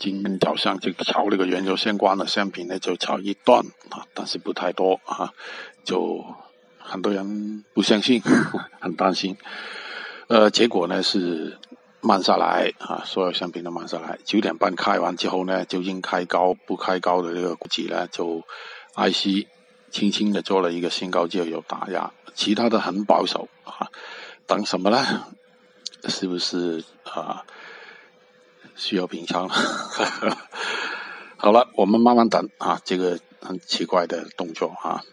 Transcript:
今天早上就炒那个原油相关的商品呢，就炒一段啊，但是不太多啊，就很多人不相信，很担心。呃，结果呢是慢下来啊，所有商品都慢下来。九点半开完之后呢，就应开高不开高的这个股指呢，就 IC 轻轻的做了一个新高，就有打压，其他的很保守啊。等什么呢？是不是啊？需要平仓了，好了，我们慢慢等啊，这个很奇怪的动作啊。